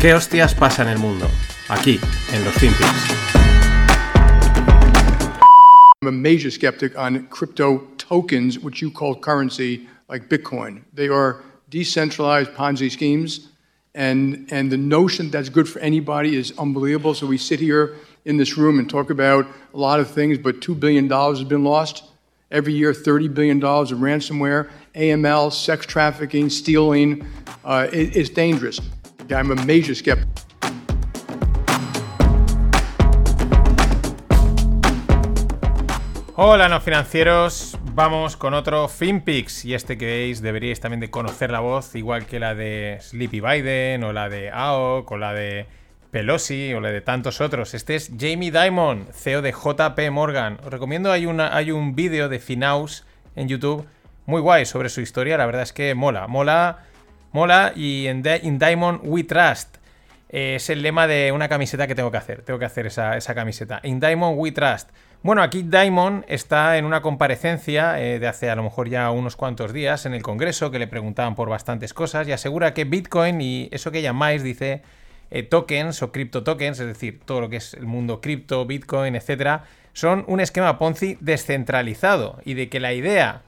¿Qué hostias pasa en el mundo? Aquí, en los FinPix. I'm a major skeptic on crypto tokens, which you call currency, like Bitcoin. They are decentralized Ponzi schemes, and, and the notion that's good for anybody is unbelievable. So we sit here in this room and talk about a lot of things, but $2 billion has been lost. Every year, $30 billion of ransomware, AML, sex trafficking, stealing. Uh, it, it's dangerous. Hola, no financieros. Vamos con otro FinPix. Y este que veis deberíais también de conocer la voz, igual que la de Sleepy Biden, o la de AOC, o la de Pelosi, o la de tantos otros. Este es Jamie Dimon, CEO de JP Morgan. Os recomiendo, hay, una, hay un vídeo de Finaus en YouTube muy guay sobre su historia. La verdad es que mola, mola, mola. Y en, Diamond We Trust. es el lema de una camiseta que tengo que hacer. Tengo que hacer esa, esa camiseta. In Diamond We Trust. Bueno, aquí Diamond está en una comparecencia eh, de hace a lo mejor ya unos cuantos días en el Congreso que le preguntaban por bastantes cosas y asegura que Bitcoin y eso que llamáis, dice, eh, tokens o cripto tokens, es decir, todo lo que es el mundo cripto, Bitcoin, etcétera, son un esquema Ponzi descentralizado y de que la idea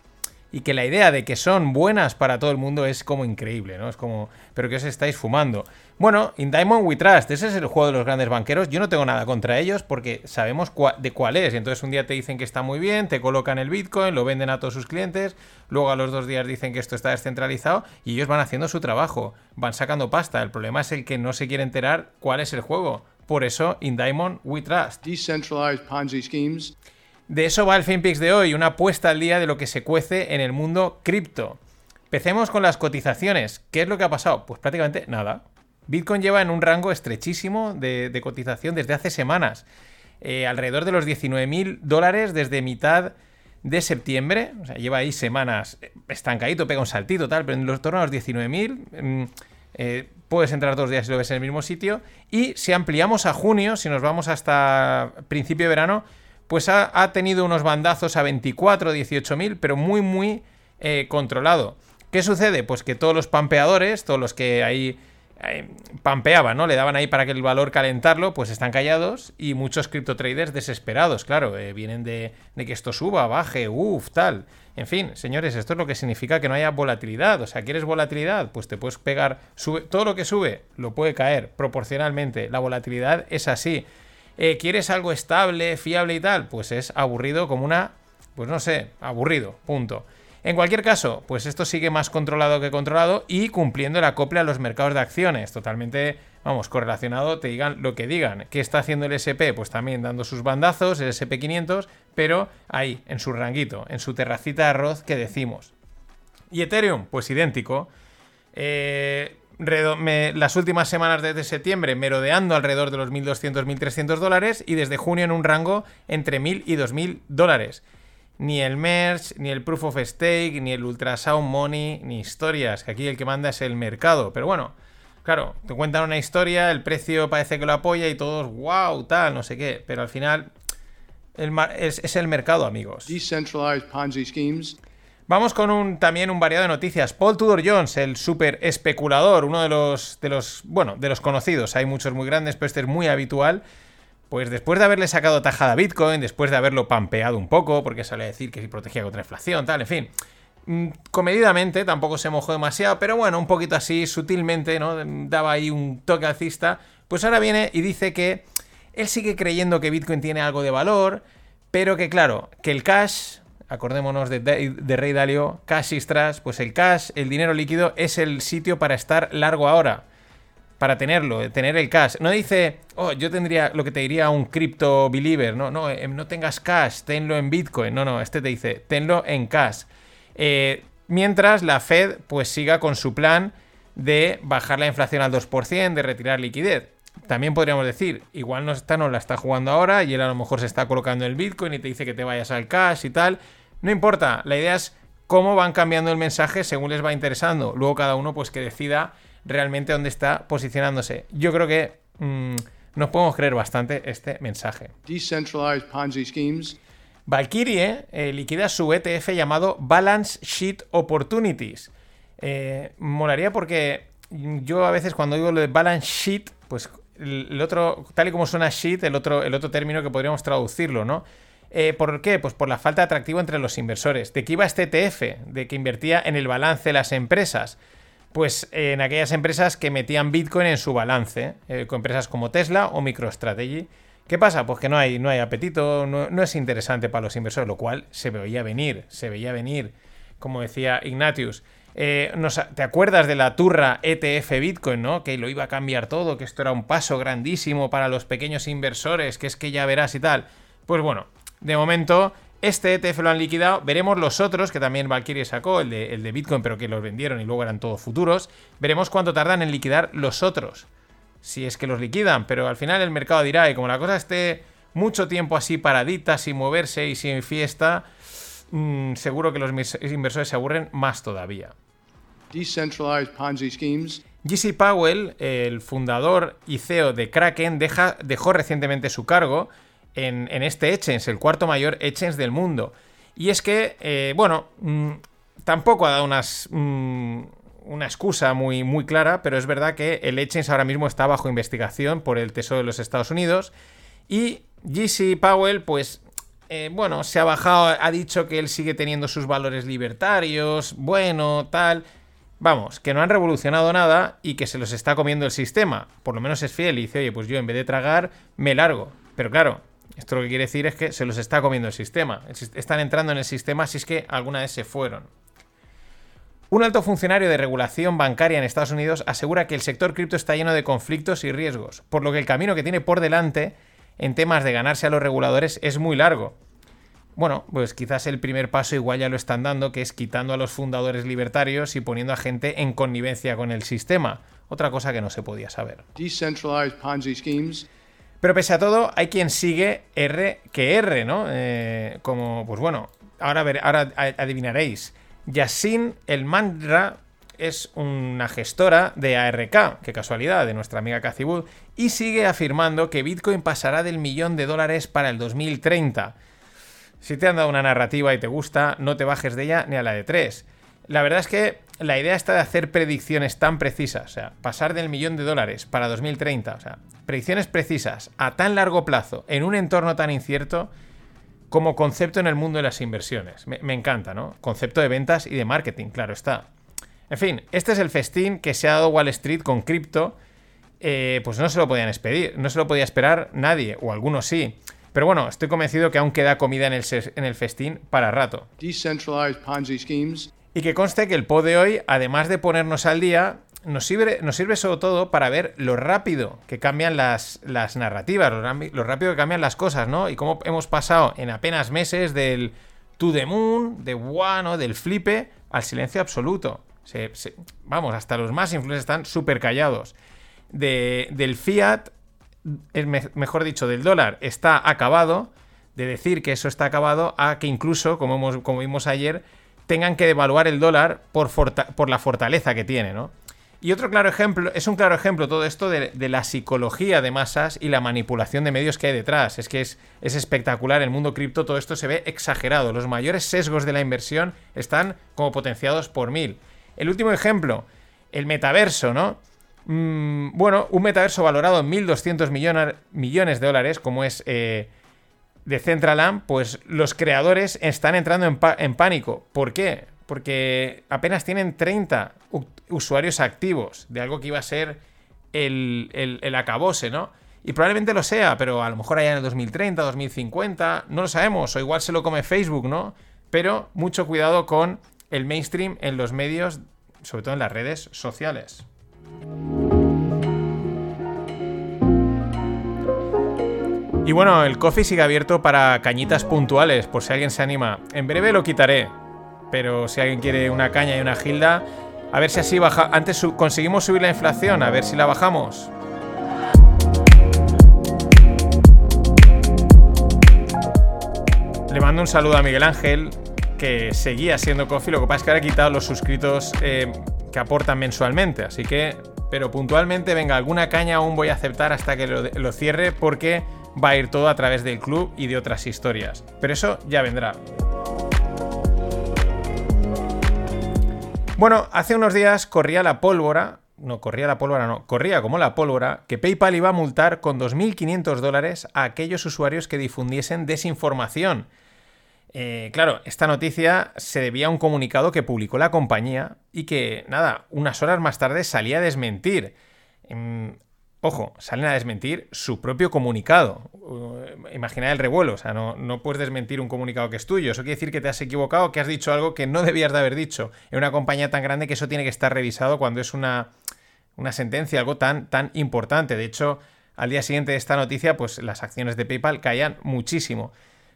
y que la idea de que son buenas para todo el mundo es como increíble, ¿no? Es como, pero que os estáis fumando. Bueno, In Diamond We Trust, ese es el juego de los grandes banqueros. Yo no tengo nada contra ellos porque sabemos de cuál es. Entonces un día te dicen que está muy bien, te colocan el Bitcoin, lo venden a todos sus clientes, luego a los dos días dicen que esto está descentralizado y ellos van haciendo su trabajo, van sacando pasta. El problema es el que no se quiere enterar cuál es el juego. Por eso, In Diamond We Trust. Decentralized Ponzi schemes. De eso va el FinPix de hoy, una apuesta al día de lo que se cuece en el mundo cripto. Empecemos con las cotizaciones. ¿Qué es lo que ha pasado? Pues prácticamente nada. Bitcoin lleva en un rango estrechísimo de, cotización desde hace semanas. Eh, alrededor de los 19.000 dólares desde mitad de septiembre. O sea, lleva ahí semanas estancadito, pega un saltito, tal, pero en los torno a los 19.000. Mm, eh, puedes entrar dos días y lo ves en el mismo sitio. Y si ampliamos a junio, si nos vamos hasta principio de verano, pues ha, tenido unos bandazos a 24, 18 mil, pero muy, muy eh, controlado. ¿Qué sucede? Pues que todos los pampeadores, todos los que ahí pampeaban, ¿no? Le daban ahí para que el valor calentarlo, pues están callados y muchos cripto traders desesperados, claro, eh, vienen de, que esto suba, baje, uff, tal. En fin, señores, esto es lo que significa que no haya volatilidad. O sea, ¿quieres volatilidad? Pues te puedes pegar, sube, todo lo que sube lo puede caer proporcionalmente. La volatilidad es así. Eh, ¿Quieres algo estable, fiable y tal? Pues es aburrido como una... Pues no sé, aburrido, punto. En cualquier caso, pues esto sigue más controlado que controlado y cumpliendo el acople a los mercados de acciones. Totalmente, vamos, correlacionado, te digan lo que digan. ¿Qué está haciendo el SP? Pues también dando sus bandazos, el SP500, pero ahí, en su ranguito, en su terracita de arroz que decimos. Y Ethereum, pues idéntico. Eh, las últimas semanas desde septiembre merodeando alrededor de los 1.200, 1.300 dólares y desde junio en un rango entre 1.000 y 2.000 dólares. Ni el merge, ni el proof of stake, ni el ultrasound money, ni historias, que aquí el que manda es el mercado. Pero bueno, claro, te cuentan una historia, el precio parece que lo apoya y todos, wow, tal, no sé qué. Pero al final es, es el mercado, amigos. Decentralized Ponzi schemes Vamos con un, también un variado de noticias. Paul Tudor Jones, el super especulador, uno de los, de los, bueno, de los conocidos. Hay muchos muy grandes, pero este es muy habitual. Pues después de haberle sacado tajada a Bitcoin, después de haberlo pampeado un poco, porque sale decir que protegía contra inflación, tal, en fin. Mm, comedidamente, tampoco se mojó demasiado, pero bueno, un poquito así, sutilmente, ¿no? Daba ahí un toque alcista. Pues ahora viene y dice que él sigue creyendo que Bitcoin tiene algo de valor, pero que claro, que el cash acordémonos de, de, Rey Dalio, cash pues el cash, el dinero líquido, es el sitio para estar largo ahora. Para tenerlo, tener el cash. No dice, oh, yo tendría lo que te diría un crypto believer. No, no, eh, no tengas cash, tenlo en Bitcoin. No, no, este te dice, tenlo en cash. Eh, mientras la Fed, pues siga con su plan de bajar la inflación al 2%, de retirar liquidez. También podríamos decir, igual no, está, no la está jugando ahora y él a lo mejor se está colocando el Bitcoin y te dice que te vayas al cash y tal. No importa, la idea es cómo van cambiando el mensaje según les va interesando. Luego cada uno pues que decida realmente dónde está posicionándose. Yo creo que mm, nos podemos creer bastante este mensaje. Decentralized Ponzi schemes. Valkyrie eh, liquida su ETF llamado Balance Sheet Opportunities. Eh, molaría porque yo a veces cuando digo lo de balance sheet, pues el otro, tal y como suena sheet, el otro, el otro término que podríamos traducirlo, ¿no? Eh, ¿Por qué? Pues por la falta de atractivo entre los inversores. ¿De qué iba este ETF? De que invertía en el balance de las empresas. Pues en aquellas empresas que metían Bitcoin en su balance, eh, con empresas como Tesla o MicroStrategy. ¿Qué pasa? Pues que no hay, no hay apetito, no, es interesante para los inversores, lo cual se veía venir, se veía venir, como decía Ignatius. Eh, ¿Te acuerdas de la turra ETF Bitcoin, no? Que lo iba a cambiar todo, que esto era un paso grandísimo para los pequeños inversores, que es que ya verás y tal. Pues bueno, de momento, este ETF lo han liquidado. Veremos los otros, que también Valkyrie sacó, el de, el de Bitcoin, pero que los vendieron y luego eran todos futuros. Veremos cuánto tardan en liquidar los otros. Si es que los liquidan, pero al final el mercado dirá, y como la cosa esté mucho tiempo así paradita, sin moverse y sin fiesta, mm, seguro que los inversores se aburren más todavía. Decentralized Ponzi schemes. GC Powell, el fundador y CEO de Kraken, dejó recientemente su cargo en, este Exchange, el cuarto mayor Exchange del mundo. Y es que, eh, bueno, mm, tampoco ha dado unas, mm, una excusa muy, muy clara, pero es verdad que el Exchange ahora mismo está bajo investigación por el Tesoro de los Estados Unidos. Y GC Powell, pues, eh, bueno, se ha bajado, ha dicho que él sigue teniendo sus valores libertarios, bueno, tal. Vamos, que no han revolucionado nada y que se los está comiendo el sistema. Por lo menos es fiel y dice, oye, pues yo en vez de tragar, me largo. Pero claro, esto lo que quiere decir es que se los está comiendo el sistema. Están entrando en el sistema si es que alguna vez se fueron. Un alto funcionario de regulación bancaria en Estados Unidos asegura que el sector cripto está lleno de conflictos y riesgos, por lo que el camino que tiene por delante en temas de ganarse a los reguladores es muy largo. Bueno, pues quizás el primer paso igual ya lo están dando, que es quitando a los fundadores libertarios y poniendo a gente en connivencia con el sistema. Otra cosa que no se podía saber. Decentralized Ponzi pero pese a todo, hay quien sigue R que R, ¿no? Eh, como, pues bueno, ahora, ver, ahora adivinaréis. Yasin El Mandra es una gestora de ARK, qué casualidad, de nuestra amiga Cathy y sigue afirmando que Bitcoin pasará del millón de dólares para el 2030. Si te han dado una narrativa y te gusta, no te bajes de ella ni a la de tres. La verdad es que la idea está de hacer predicciones tan precisas, o sea, pasar del millón de dólares para 2030, o sea, predicciones precisas a tan largo plazo en un entorno tan incierto como concepto en el mundo de las inversiones. Me, encanta, ¿no? Concepto de ventas y de marketing, claro está. En fin, este es el festín que se ha dado Wall Street con cripto. Eh, pues no se lo podían expedir, no se lo podía esperar nadie, o algunos sí. Pero bueno, estoy convencido que aún queda comida en el, en el festín para rato. Decentralized Ponzi schemes y que conste que el pod de hoy, además de ponernos al día, nos sirve, nos sirve sobre todo para ver lo rápido que cambian las, las narrativas, lo, rápido que cambian las cosas, ¿no? Y cómo hemos pasado en apenas meses del to the moon, de one, del flipe, al silencio absoluto. vamos, hasta los más influencers están súper callados. De, del fiat, mejor dicho, del dólar, está acabado. De decir que eso está acabado a que incluso, como, hemos, como vimos ayer, tengan que devaluar el dólar por, la fortaleza que tiene, ¿no? Y otro claro ejemplo, es un claro ejemplo todo esto de, la psicología de masas y la manipulación de medios que hay detrás. Es que es, es espectacular, el mundo cripto todo esto se ve exagerado. Los mayores sesgos de la inversión están como potenciados por mil. El último ejemplo, el metaverso, ¿no? Mm, bueno, un metaverso valorado en 1.200 millones, millones de dólares, como es eh, de Centraland, pues los creadores están entrando en, pánico. ¿Por qué? Porque apenas tienen 30 usuarios activos de algo que iba a ser el, el, acabose, ¿no? Y probablemente lo sea, pero a lo mejor allá en el 2030, 2050, no lo sabemos, o igual se lo come Facebook, ¿no? Pero mucho cuidado con el mainstream en los medios, sobre todo en las redes sociales. Y bueno, el coffee sigue abierto para cañitas puntuales, por si alguien se anima. En breve lo quitaré, pero si alguien quiere una caña y una gilda, a ver si así baja. Antes conseguimos subir la inflación, a ver si la bajamos. Le mando un saludo a Miguel Ángel, que seguía siendo coffee, lo que pasa es que ahora he quitado los suscritos eh, que aportan mensualmente, así que, pero puntualmente, venga, alguna caña aún voy a aceptar hasta que lo cierre porque va a ir todo a través del club y de otras historias. Pero eso ya vendrá. Bueno, hace unos días corría la pólvora, no corría la pólvora, no, corría como la pólvora, que PayPal iba a multar con 2.500 dólares a aquellos usuarios que difundiesen desinformación. Eh, claro, esta noticia se debía a un comunicado que publicó la compañía y que, nada, unas horas más tarde salía a desmentir. Ojo, salen a desmentir su propio comunicado. Uh, el revuelo, o sea, no, no, puedes desmentir un comunicado que es tuyo. Eso quiere decir que te has equivocado, que has dicho algo que no debías de haber dicho. En una compañía tan grande que eso tiene que estar revisado cuando es una, una sentencia, algo tan, tan importante. De hecho, al día siguiente de esta noticia, pues las acciones de PayPal caían muchísimo.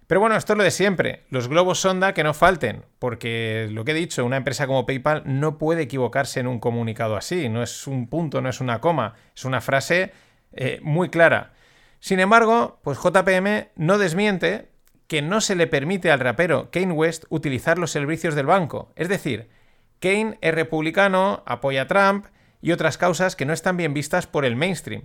Pero bueno, esto es lo de siempre. Los globos sonda que no falten, porque lo que he dicho, una empresa como PayPal no puede equivocarse en un comunicado así. No es un punto, no es una coma, es una frase eh, muy clara. Sin embargo, pues JPM no desmiente que no se le permite al rapero Kane West utilizar los servicios del banco. Es decir, Kane es republicano, apoya a Trump y otras causas que no están bien vistas por el mainstream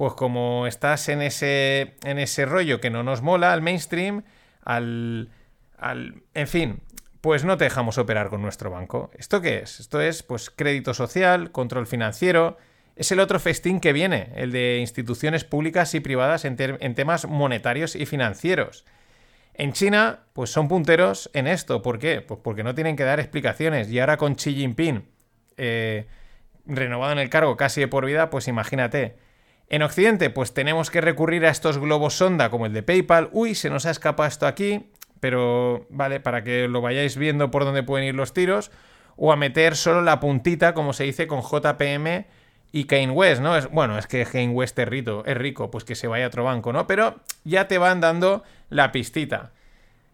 pues como estás en ese, en ese rollo que no nos mola al mainstream, al, al... En fin, pues no te dejamos operar con nuestro banco. ¿Esto qué es? Esto es pues crédito social, control financiero. Es el otro festín que viene, el de instituciones públicas y privadas en, temas monetarios y financieros. En China, pues son punteros en esto. ¿Por qué? Pues porque no tienen que dar explicaciones. Y ahora con Xi Jinping eh, renovado en el cargo casi de por vida, pues imagínate. En Occidente, pues tenemos que recurrir a estos globos sonda como el de PayPal. Uy, se nos ha escapado esto aquí, pero vale, para que lo vayáis viendo por dónde pueden ir los tiros. O a meter solo la puntita, como se dice, con JPM y Kane West, ¿no? Es, bueno, es que Kane West es rico, es rico, pues que se vaya a otro banco, ¿no? Pero ya te van dando la pistita.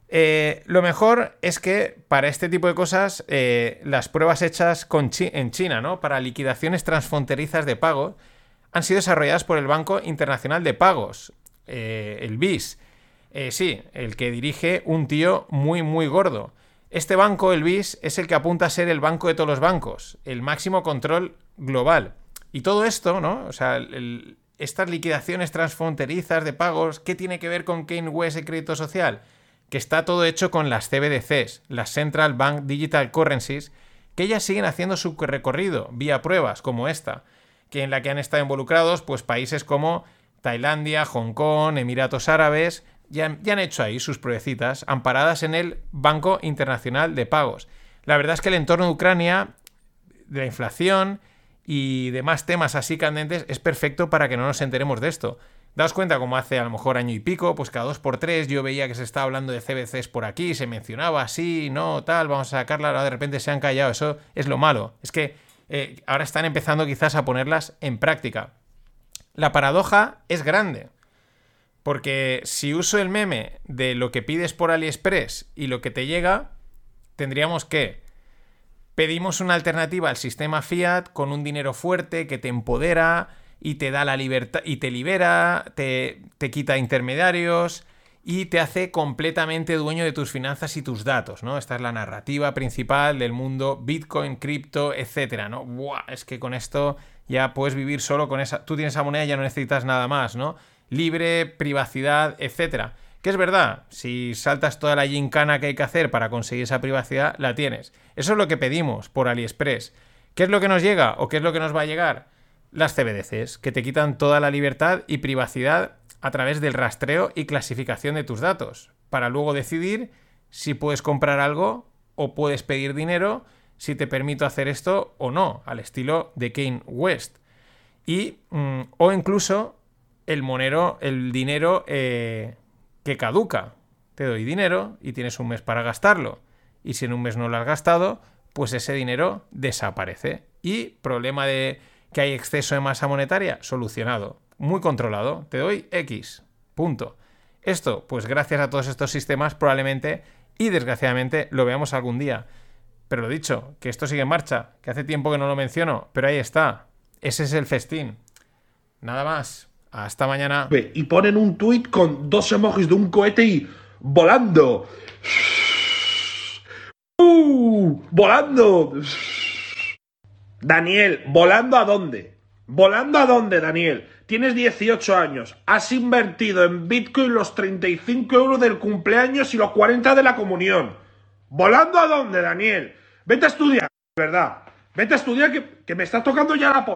Eh, lo mejor es que para este tipo de cosas, eh, las pruebas hechas en China, ¿no? Para liquidaciones transfronterizas de pago, han sido desarrolladas por el Banco Internacional de Pagos, eh, el BIS. Eh, sí, el que dirige un tío muy, muy gordo. Este banco, el BIS, es el que apunta a ser el banco de todos los bancos, el máximo control global. Y todo esto, ¿no? O sea, estas liquidaciones transfronterizas de pagos, ¿qué tiene que ver con Kane West y crédito social? Que está todo hecho con las CBDCs, las Central Bank Digital Currencies, que ellas siguen haciendo su recorrido vía pruebas como esta que en la que han estado involucrados pues países como Tailandia, Hong Kong, Emiratos Árabes, ya, han hecho ahí sus pruebecitas amparadas en el Banco Internacional de Pagos. La verdad es que el entorno de Ucrania, de la inflación y demás temas así candentes es perfecto para que no nos enteremos de esto. Daos cuenta como hace a lo mejor año y pico, pues cada dos por tres yo veía que se estaba hablando de CBCs por aquí, se mencionaba así, no, tal, vamos a sacarla, ahora de repente se han callado. Eso es lo malo. Es que eh, ahora están empezando quizás a ponerlas en práctica. La paradoja es grande. Porque si uso el meme de lo que pides por AliExpress y lo que te llega, tendríamos que pedimos una alternativa al sistema fiat con un dinero fuerte que te empodera y te da la libertad y te libera, te, te quita intermediarios, y te hace completamente dueño de tus finanzas y tus datos, ¿no? Esta es la narrativa principal del mundo Bitcoin, cripto, etcétera, ¿no? Buah, es que con esto ya puedes vivir solo con esa... Tú tienes esa moneda y ya no necesitas nada más, ¿no? Libre, privacidad, etcétera. Que es verdad, si saltas toda la gincana que hay que hacer para conseguir esa privacidad, la tienes. Eso es lo que pedimos por AliExpress. ¿Qué es lo que nos llega o qué es lo que nos va a llegar? Las CBDCs, que te quitan toda la libertad y privacidad a través del rastreo y clasificación de tus datos, para luego decidir si puedes comprar algo o puedes pedir dinero, si te permito hacer esto o no, al estilo de Kane West. Y, mm, o incluso el monero, el dinero eh, que caduca. Te doy dinero y tienes un mes para gastarlo. Y si en un mes no lo has gastado, pues ese dinero desaparece. Y problema de que hay exceso de masa monetaria, solucionado muy controlado. Te doy X. Punto. Esto, pues gracias a todos estos sistemas, probablemente y desgraciadamente lo veamos algún día. Pero lo dicho, que esto sigue en marcha, que hace tiempo que no lo menciono, pero ahí está. Ese es el festín. Nada más. Hasta mañana. Y ponen un tuit con dos emojis de un cohete y volando. ¡Uh! ¡Volando! Daniel, ¿volando a dónde? ¿Volando a dónde, Daniel? Tienes 18 años, has invertido en Bitcoin los 35 euros del cumpleaños y los 40 de la comunión. ¿Volando a dónde, Daniel? Vete a estudiar, ¿verdad? Vete a estudiar que, que me está tocando ya la polla.